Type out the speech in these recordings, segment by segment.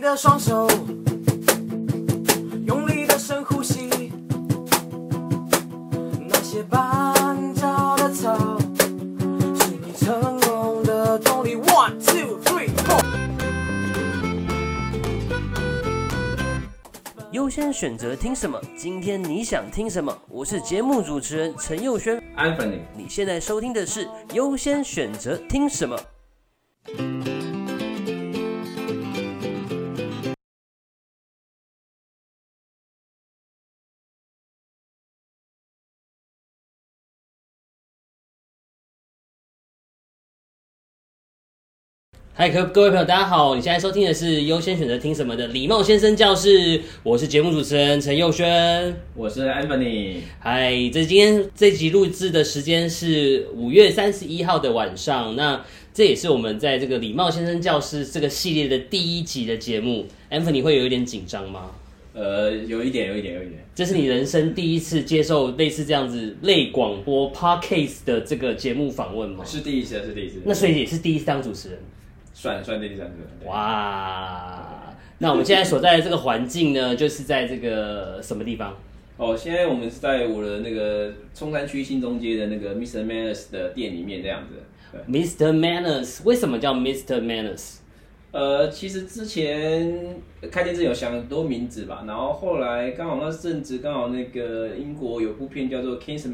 你的双手，用力的深呼吸。那些绊脚的草，是你成功的动力。One, two, three, four。优先选择听什么？今天你想听什么？我是节目主持人陈佑轩。Anthony，你现在收听的是优先选择听什么？嗨，各各位朋友，大家好！你现在收听的是优先选择听什么的礼貌先生教室，我是节目主持人陈佑轩。我是 Anthony。嗨，这今天这集录制的时间是五月三十一号的晚上，那这也是我们在这个礼貌先生教室这个系列的第一集的节目。Anthony 会有一点紧张吗？呃，有一点，有一点，有一点。这是你人生第一次接受类似这样子类广播 podcast 的这个节目访问吗？是第一次，是第一次。那所以也是第一次当主持人。算算第三次。对哇，那我们现在所在的这个环境呢，就是在这个什么地方？哦，现在我们是在我的那个中山区新中街的那个 Mr. Manners 的店里面这样子。对。Mr. Manners，为什么叫 Mr. Manners？呃，其实之前开店之前有想很多名字吧，然后后来刚好那阵子刚好那个英国有部片叫做《Kingsman》，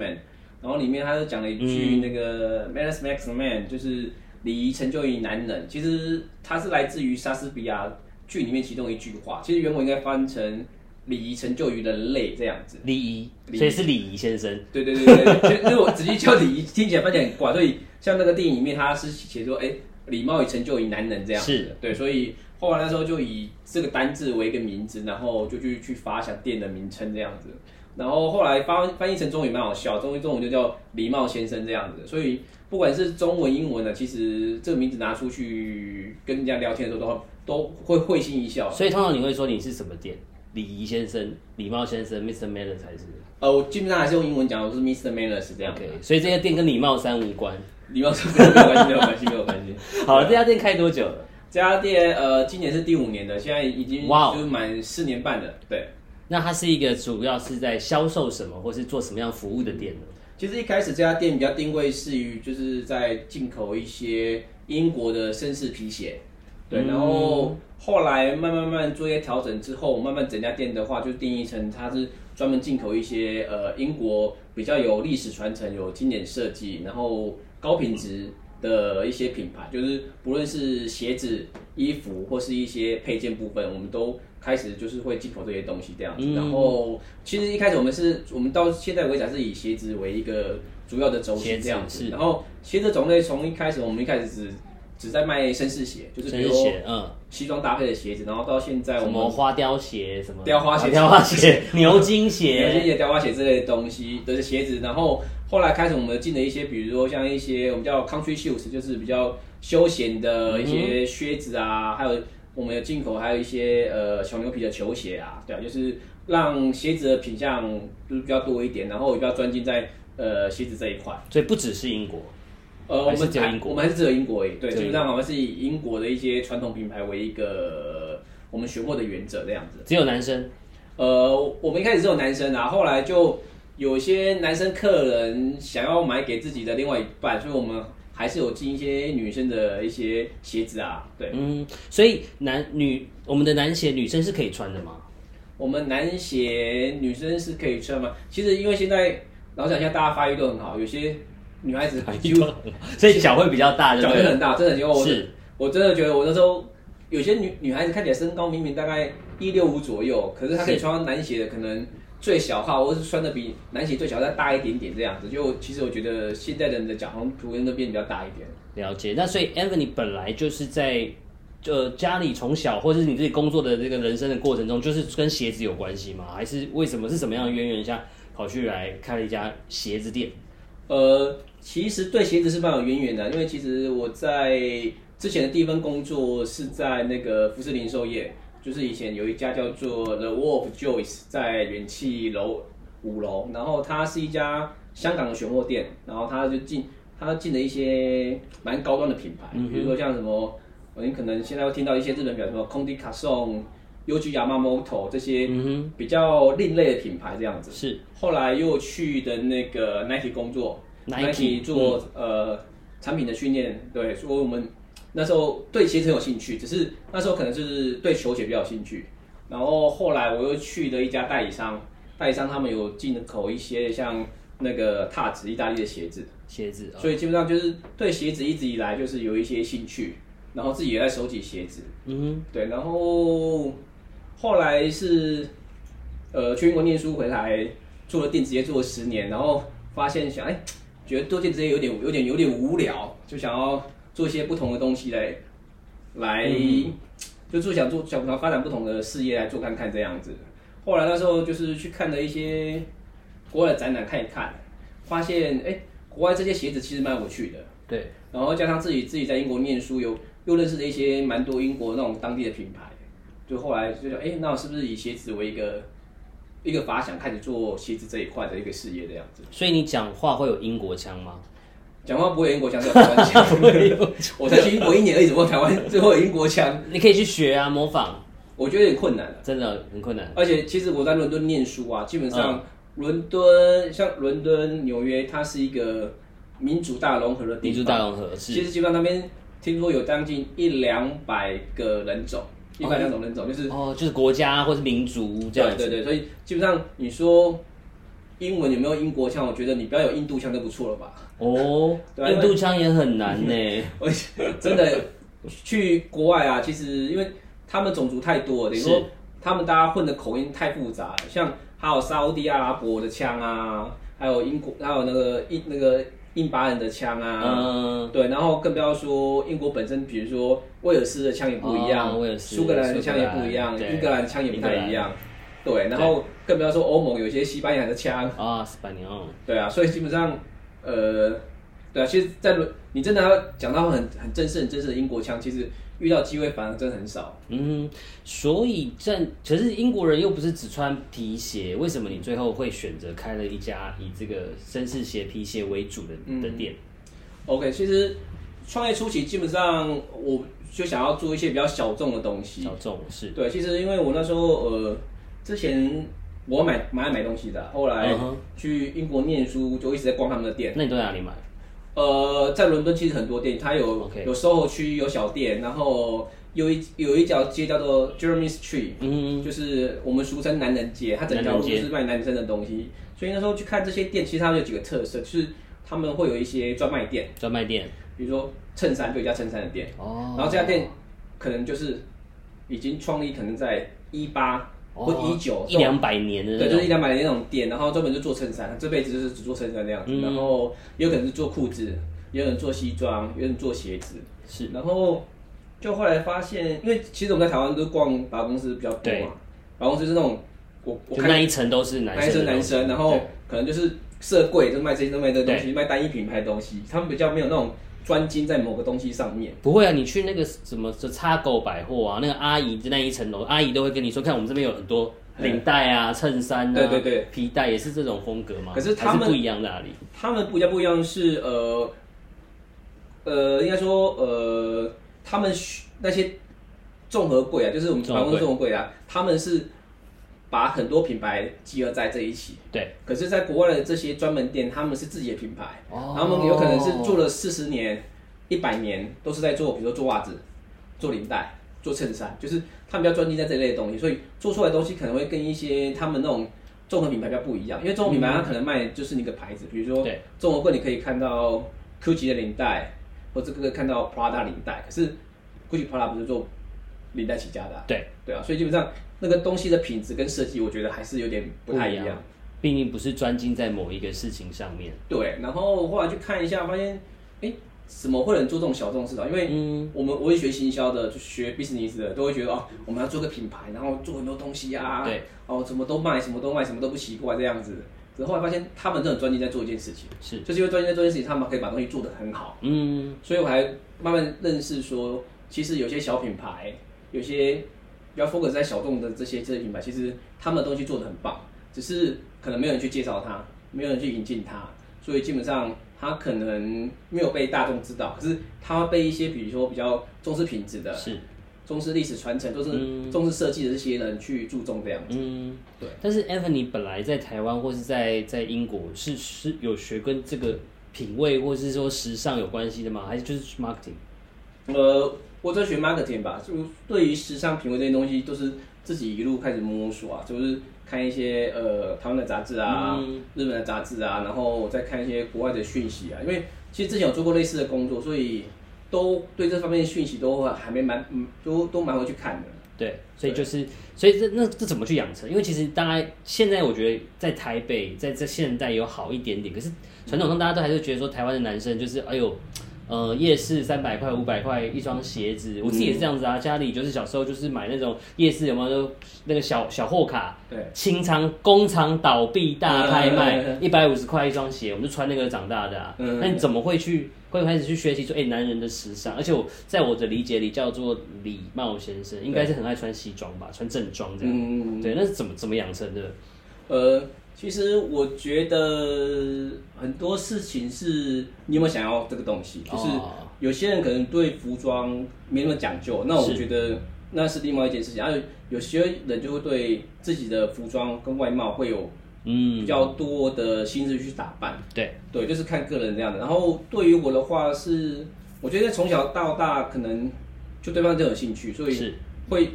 然后里面他就讲了一句那个 “manners makes man”，就是礼仪成就于男人。其实它是来自于莎士比亚剧里面其中一句话，其实原文应该翻成“礼仪成就于人类”这样子。礼仪，所以是礼仪先生。对对对对对，就就是我直接叫礼仪，听起来发现很怪，所以像那个电影里面，他是写说，哎，礼貌与成就于男人这样子是对，所以后来那时候就以这个单字为一个名字，然后就去去发想店的名称这样子，然后后来翻翻译成中文也蛮好笑，中文中文就叫礼貌先生这样子，所以不管是中文英文的，其实这个名字拿出去跟人家聊天的时候，都都会会心一笑。所以通常你会说你是什么店？礼仪先生、礼貌先生、Mr. Manners 还是呃，我基本上还是用英文讲，我是 Mr. Manners 这样子 OK？。所以这家店跟礼貌三无关。礼貌三没有关系，没有关系，没有关系。好了，这家店开多久了？这家店呃，今年是第五年的，现在已经就是满四年半了。对，那它是一个主要是在销售什么，或是做什么样服务的店呢？其实一开始这家店比较定位是于就是在进口一些英国的绅士皮鞋，对，嗯然后后来慢慢慢慢做一些调整之后，慢慢整家店的话就定义成它是专门进口一些呃英国比较有历史传承、有经典设计，然后高品质。的一些品牌，就是不论是鞋子、衣服或是一些配件部分，我们都开始就是会进口这些东西这样子。嗯。然后其实一开始我们是我们到现在为止还是以鞋子为一个主要的轴鞋子心这样子。然后鞋子种类从一开始我们一开始只只在卖绅士鞋，就是比如绅士鞋，嗯，西装搭配的鞋子，然后到现在我什们么花雕鞋，什么雕花鞋雕花鞋、牛津鞋、牛津鞋，雕花鞋之类的东西的鞋子，然后后来开始我们进了一些，比如说像一些我们叫 country shoes，就是比较休闲的一些靴子啊，还有我们有进口还有一些呃小牛皮的球鞋啊，对啊，就是让鞋子的品相就是比较多一点，然后也比较专精在呃鞋子这一块。所以不只是英国，呃，我们只有英国我们还是只有英国而已，对，基本上我们是以英国的一些传统品牌为一个我们选货的原则这样子。只有男生。呃，我们一开始只有男生啊，后来就有些男生客人想要买给自己的另外一半，所以我们还是有进一些女生的一些鞋子啊。对，嗯，所以男女我们的男鞋女生是可以穿的吗？我们男鞋女生是可以穿吗？其实因为现在老实讲，现在大家发育都很好，有些女孩子几乎所以脚会比较大，脚会很？大，真的，因为我是我真的觉得我那时候有些女女孩子看起来身高明明大概一六五左右，可是她可以是穿男鞋的，可能最小号或是穿的比男鞋最小再大一点点这样子。就其实我觉得现在人的脚好像图跟都变比较大一点。了解。那所以 Anthony 本来就是在呃家里从小，或者是你自己工作的这个人生的过程中，就是跟鞋子有关系吗？还是为什么是什么样的渊源下跑去来开了一家鞋子店？呃，其实对鞋子是蛮有渊源的，因为其实我在之前的第一份工作是在那个服饰零售业，就是以前有一家叫做 The Wall of Joyce，在元气楼五楼，然后它是一家香港的选货店，然后它就进它进了一些蛮高端的品牌，比如说像什么你可能现在会听到一些日本品牌，什么空地卡颂、Yoji Yamamoto 这些嗯比较另类的品牌这样，子。是。后来又去的那个 Nike 工作 Nike，做、呃产品的训练，对，所以我们那时候对鞋子很有兴趣，只是那时候可能就是对球鞋比较有兴趣。然后后来我又去了一家代理商，代理商他们有进口一些像那个踏子意大利的鞋子，鞋子，哦所以基本上就是对鞋子一直以来就是有一些兴趣，然后自己也在收集鞋子。嗯对，然后后来是呃去英国念书回来，做了电子业做了十年，然后发现想哎，觉得做电子业有点有点有点无聊，就想要做一些不同的东西来来，就做想做想要发展不同的事业来做看看这样子。后来那时候就是去看了一些国外的展览看一看，发现哎，国外这些鞋子其实蛮有趣的。对，然后加上自己自己在英国念书，有又认识了一些蛮多英国那种当地的品牌，就后来就想，哎，那我是不是以鞋子为一个一个发想，开始做鞋子这一块的一个事业这样子？所以你讲话会有英国腔吗？讲话不会有英国腔，台湾腔。我才去英国一年而已，怎么台湾最后有英国腔？你可以去学啊，模仿，我觉得有点困难了。真的很困难。而且其实我在伦敦念书啊，基本嗯上伦敦像伦敦、纽约，它是一个民主大融合的地方。民主大融合是其实基本上那边听说有将近一两百个人种，一百两种人种，就是哦，就是国家或是民族这样子。对对对，所以基本上你说英文有没有英国腔？我觉得你不要有印度腔就不错了吧。哦，对啊印度腔也很难呢。我真的去国外啊，其实因为他们种族太多了，等于说他们大家混的口音太复杂了，像还有沙烏地阿拉伯的腔啊，还有英国，还有那个印那个印巴人的腔啊。嗯，对，然后更不要说英国本身，比如说威尔斯的腔也不一样，哦威尔斯苏格兰的腔也不一样，苏格兰英格兰的枪也不太一样。对，然后更不要说欧盟有些西班牙的枪，啊，西班牙，对啊，所以基本上，呃，对啊，其实，在伦你真的要讲到很很正式、很正式的英国枪，其实遇到机会反而真的很少。嗯，所以正可是英国人又不是只穿皮鞋，为什么你最后会选择开了一家以这个绅士鞋、皮鞋为主的嗯的店？OK，其实创业初期基本上我就想要做一些比较小众的东西。小众是对，其实因为我那时候呃，之前我买蛮爱买东西的，后来去英国念书就一直在逛他们的店。那你都在哪里买？呃，在伦敦其实很多店，它有 OK 有 SOHO 区，有小店，然后有一有一条街叫做 Jeremy Street，嗯，就是我们俗称男人街，它整条路是卖男生的东西。所以那时候去看这些店，其实他们有几个特色，就是他们会有一些专卖店，专卖店。比如说衬衫就有一家衬衫的店，哦，然后这家店可能就是已经创立可能在一八或哦一九一两百年的对，就是一，两百年那种店，然后专门就做衬衫，这辈子就是只做衬衫那样子。嗯。然后也有可能是做裤子，也有人做西装，有人做鞋子。是。然后就后来发现，因为其实我们在台湾都逛百货公司比较多嘛，百货公司是那种我我看那一层都是男男生男生，然后可能就是设柜就卖这些都卖这个东西，卖单一品牌的东西，他们比较没有那种专精在某个东西上面。不会啊，你去那个什么这叉狗百货啊，那个阿姨的那一层楼，阿姨都会跟你说，看我们这边有很多领带啊、衬衫啊，对对对，皮带也是这种风格嘛？可是他们是不一样哪里？他们不一样不一样是呃呃，应该说呃，他们那些综合柜啊，就是我们办公室综合柜啊，他们是把很多品牌集合在这一起。对，可是，在国外的这些专门店，他们是自己的品牌，哦。他们有可能是做了四十年、一百年，都是在做，比如说做袜子、做领带、做衬衫，就是他们比较专精在这一类的东西，所以做出来的东西可能会跟一些他们那种综合品牌比较不一样，因为综合品牌它可能卖的就是那个牌子，比如说对。综合柜你可以看到 GUCCI 的领带，或者这个看到 Prada 领带，可是 GUCCI Prada 不是做领带起家的、啊，对对啊，所以基本上那个东西的品质跟设计，我觉得还是有点不太一样。毕竟不是专精在某一个事情上面。对，然后后来去看一下，发现，哎，怎么会有人做这种小众市场？因为嗯我们我也学行销的，就学 business 的，都会觉得哦，我们要做个品牌，然后做很多东西啊，对，哦，什么都卖，什么都卖，什么都不奇怪这样子。可是后来发现，他们真的很专精在做一件事情，是，就是因为专精在做一件事情，他们可以把东西做得很好。嗯，所以我还慢慢认识说，其实有些小品牌，有些比较 focus 在小众的这些这些品牌，其实他们的东西做的很棒，只是可能没有人去介绍它，没有人去引进它，所以基本上它可能没有被大众知道，可是它被一些比如说比较重视品质的、是，重视历史传承、都是、嗯重视设计的这些人去注重这样子。嗯，对。但是 Anthony 本来在台湾或是在在英国是是有学跟这个品味或是说时尚有关系的吗？还是就是 marketing？呃，我在学 marketing 吧，就对于时尚品味这些东西，都是自己一路开始摸索啊，就是看一些呃台湾的杂志啊、嗯日本的杂志啊，然后再看一些国外的讯息啊。因为其实之前有做过类似的工作，所以都对这方面的讯息都还没蛮嗯，都都蛮会去看的。对，所以就是，所以这那这怎么去养成？因为其实大家现在我觉得在台北，在这现代有好一点点，可是传统上大家都还是觉得说台湾的男生就是哎呦。呃，夜市三百块、五百块一双鞋子，我自己也是这样子啊。家里就是小时候就是买那种夜市有没有就那个小小货卡，对，清仓工厂倒闭大拍卖嗯，一百五十块一双鞋，我们就穿那个长大的啊。嗯那你怎么会去会开始去学习说，哎、男人的时尚？而且我在我的理解里叫做礼貌先生，应该是很爱穿西装吧，穿正装这样。嗯，对，那是怎么怎么养成的？呃，其实我觉得很多事情是你有没有想要这个东西，就是哦。有些人可能对服装没那么讲究，那我觉得那是另外一件事情。然后有些人就会对自己的服装跟外貌会有嗯，比较多的心思去打扮，对，对，就是看个人这样的。然后对于我的话是，我觉得从小到大可能就对方就有兴趣，所以是。会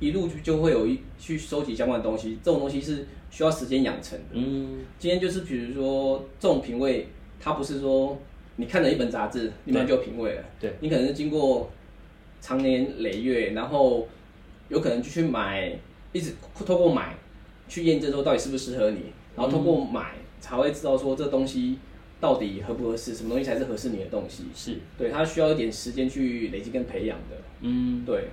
一路就就会有一去收集相关的东西，这种东西是需要时间养成的。嗯，今天就是比如说这种品味，它不是说你看了一本杂志，你马上就有品味了。对，你可能是经过长年累月，然后有可能就去买，一直透过买去验证说到底适不适合你，然后透过买才会知道说这东西到底合不合适，什么东西才是合适你的东西。是，对，它需要一点时间去累积跟培养的。嗯。对，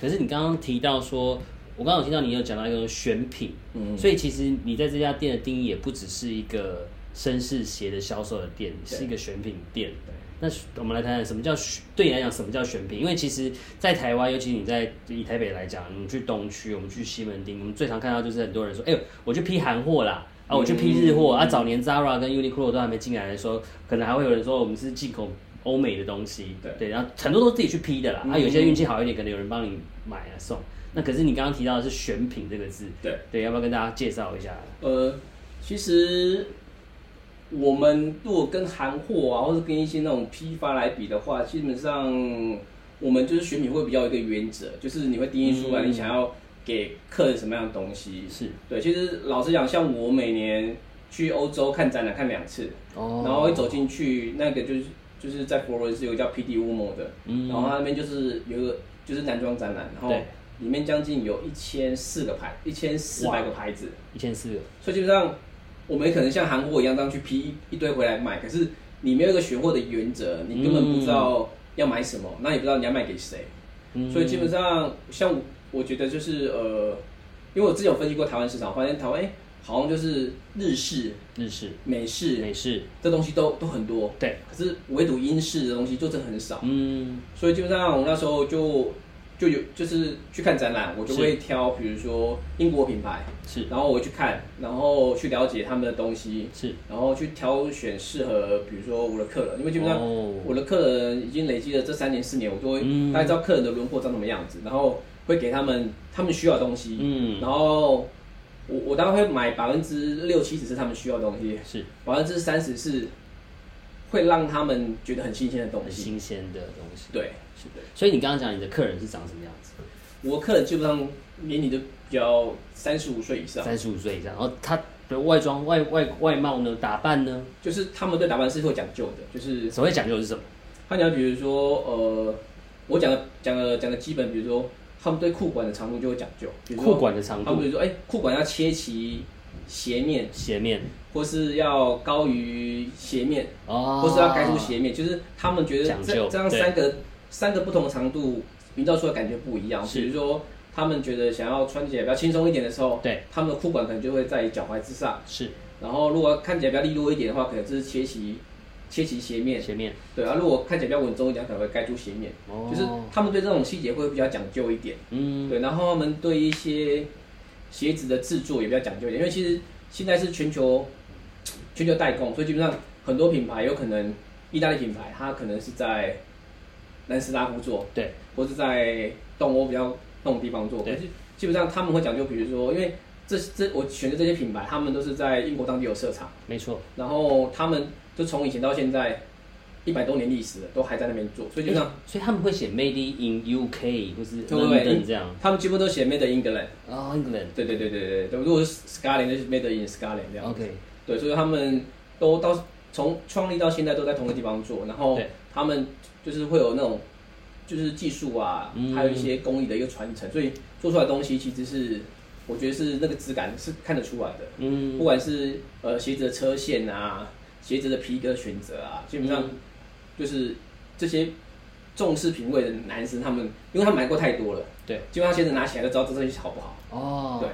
可是你刚刚提到说，我刚刚有听到你有讲到一个选品，嗯，所以其实你在这家店的定义也不只是一个绅士鞋的销售的店，是一个选品店对。那我们来谈谈什么叫选对你来讲什么叫选品？因为其实，在台湾，尤其你在以台北来讲，你去东区，我们去西门町，我们最常看到就是很多人说：“哎、呦，我去批韩货啦，啊，我去批日货、啊。”早年 Zara 跟 Uniqlo 都还没进来的时候，可能还会有人说我们是进口欧美的东西，对然后很多都是自己去批的啦。啊，嗯有些运气好一点，可能有人帮你买啊送。那可是你刚刚提到的是选品这个字，对。对，要不要跟大家介绍一下？呃，其实我们如果跟韩货啊，或者跟一些那种批发来比的话，基本上我们就是选品会比较一个原则，就是你会定义出来嗯你想要给客人什么样的东西。是对，其实老实讲，像我每年去欧洲看展览看两次，哦然后一走进去，那个就是就是在佛罗伦斯有个叫 PD Umo 的，嗯。然后它那边就是有一个就是男装展览，然后对。里面将近有一千四个牌，一千四百个牌子。一千四个，所以基本上，我们可能像韩国一样这样去批一一堆回来卖，可是你没有一个选货的原则，你根本不知道要买什么，那也不知道你要卖给谁。嗯。所以基本上，像我我觉得就是呃，因为我之前有分析过台湾市场，发现台湾哎、好像就是日式、日式、美式美式，这东西都都很多，对，可是唯独英式的东西就真的很少。嗯，所以基本上我那时候就就有就是去看展览，我就是。会挑比如说英国品牌，是。然后我去看，然后去了解他们的东西，是，然后去挑选适合，比如说我的客人，因为基本上哦。我的客人已经累积了这三年四年，我都会嗯。大概知道客人的轮廓长什么样子，然后会给他们他们需要的东西，嗯，然后我我大概会买百分之六七十是他们需要的东西，是百分之三十是会让他们觉得很新鲜的东很西，新鲜的东西。对，是的。所以你刚刚讲你的客人是长什么样子？我客人基本上年龄都比较三十五岁以上，三十五岁以上，然后他的外装、外外外貌呢，打扮呢，就是他们对打扮是会讲究的，就是所谓讲究是什么？他讲比如说呃，我讲的讲的讲的基本，比如说他们对裤管的长度就会讲究，比如说裤管的长度、他们比如说哎、裤管要切齐斜面，斜面。或是要高于斜面，哦，或是要盖住斜面，就是他们觉得讲究这这样对。三个三个不同的长度营造出来感觉不一样。是。比如说他们觉得想要穿起来比较轻松一点的时候，对，他们的裤管可能就会在脚踝之上。是。然后如果看起来比较利落一点的话，可能就是切齐切齐斜面。鞋面，对啊，如果看起来比较稳重一点，可能会盖住斜面。哦就是他们对这种细节会比较讲究一点。嗯，对，然后他们对一些鞋子的制作也比较讲究一点，因为其实现在是全球全球代工，所以基本上很多品牌有可能意大利品牌，它可能是在南斯拉夫做，对，或是在东欧比较那种地方做，对基本上他们会讲究，比如说，因为这这我选的这些品牌，他们都是在英国当地有设厂，没错。然后他们就从以前到现在一百多年历史了，都还在那边做，所以基本上所以他们会写 Made in UK 或是对不对 London 这样。他们几乎都写 Made in England。哦，England。对对对对对对，如果是 Scotland 就是 Made in Scotland 这样。OK，对，所以他们都到从创立到现在都在同个地方做，然后对他们就是会有那种就是技术啊，嗯还有一些工艺的一个传承，所以做出来的东西其实是我觉得是那个质感是看得出来的，嗯不嗯，管是呃鞋子的车线啊，鞋子的皮革选择啊，基本上嗯就是这些重视品味的男生，他们因为他们买过太多了，对，基本上鞋子拿起来就知道这东西好不好，哦，对。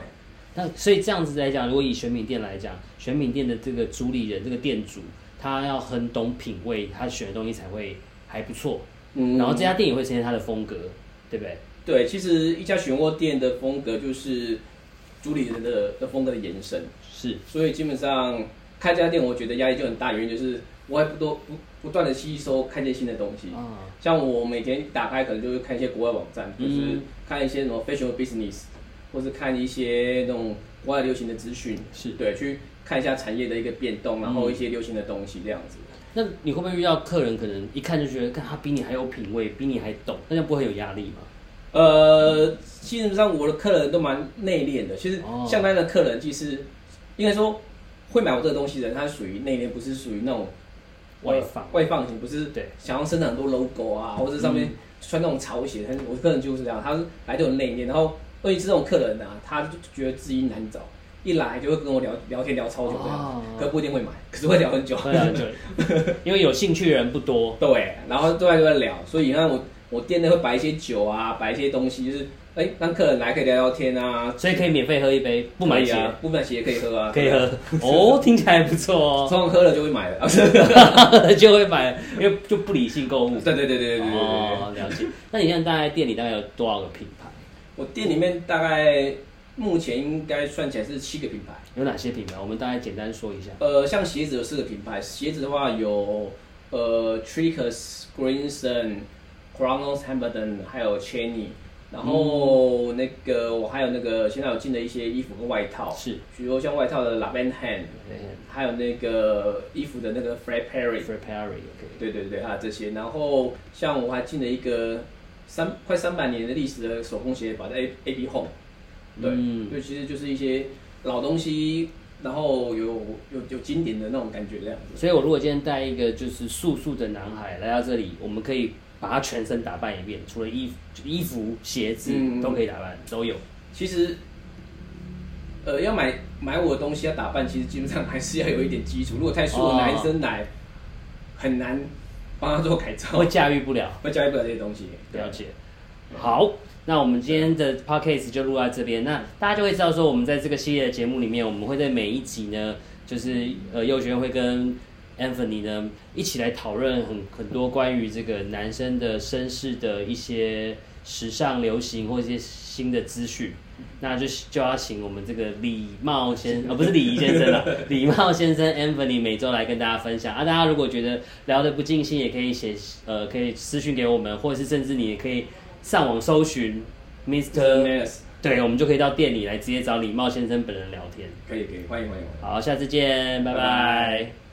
那所以这样子来讲，如果以选品店来讲，选品店的这个主理人、这个店主，他要很懂品味，他选的东西才会还不错。嗯然后这家店也会呈现他的风格，对不对？对，其实一家选货店的风格就是主理人的的风格的延伸，是，所以基本上开这家店，我觉得压力就很大，原因就是我还不多不不断的吸收看见新的东西。啊，像我每天打开可能就会看一些国外网站，就是嗯看一些什么 fashion business，或是看一些那种国外流行的资讯，是对，去看一下产业的一个变动，然后一些流行的东西这样子。那你会不会遇到客人可能一看就觉得，看他比你还有品味，比你还懂，那这样不会有压力吗？呃，基本上我的客人都蛮内敛的。其实哦像他的客人，其实应该说会买我这个东西的人，他属于内敛，不是属于那种外放外放型，不是对想要生产很多 logo 啊，或者上面穿那种潮鞋。但是我的客人就是这样，他是来就很内敛，然后尤其是这种客人啊，他就觉得自己难找，一来就会跟我聊聊天聊超久这样，哦可不一定会买，可是会聊很久。会很久，因为有兴趣的人不多。对，然后都在都在聊，所以你看我我店内会摆一些酒啊，摆一些东西，就是哎、让客人来可以聊聊天啊，所以可以免费喝一杯，不买鞋、啊，不买鞋可以喝啊，可以喝。哦，听起来不错哦，通常喝了就会买了，就会买，因为就不理性购物。对对对对对对哦，了解。那你现在大概店里大概有多少个品牌？我店里面大概目前应该算起来是七个品牌。有哪些品牌？我们大概简单说一下。呃，像鞋子有四个品牌，鞋子的话有呃 Trickers、Greenson、Chronos、Hamilton，还有 Cheney。然后那个我还有那个现在有进的一些衣服跟外套，是比如说像外套的 La Ben Hand，还有那个衣服的那个 Fred Perry，Fred Perry。对对对，还有这些。然后像我还进了一个三快三百年的历史的手工鞋把，在 A A B Home，对，嗯就其实就是一些老东西，然后有有有经典的那种感觉这样子。所以我如果今天带一个就是素素的男孩来到这里，我们可以把他全身打扮一遍，除了衣服、衣服、鞋子、嗯都可以打扮，都有。其实，呃，要买买我的东西要打扮，其实基本上还是要有一点基础。如果太素的哦男生来，很难帮他做改造会，驾驭不了。会驾驭不了这些东西。了解。好，那我们今天的 podcast 就录到这边。那大家就会知道说，我们在这个系列的节目里面，我们会在每一集呢，就是呃，幼学院会跟 Anthony 呢一起来讨论很很多关于这个男生的绅士的一些时尚流行或一些新的资讯。那就就要请我们这个礼貌先，呃，不是礼仪先生了，礼貌先生 Anthony 每周来跟大家分享啊。大家如果觉得聊得不尽兴，也可以写呃，可以私讯给我们，或者是甚至你也可以上网搜寻 Mr. Manners 对，我们就可以到店里来直接找礼貌先生本人聊天。可以可以，欢迎欢迎欢迎。好，下次见，拜拜拜拜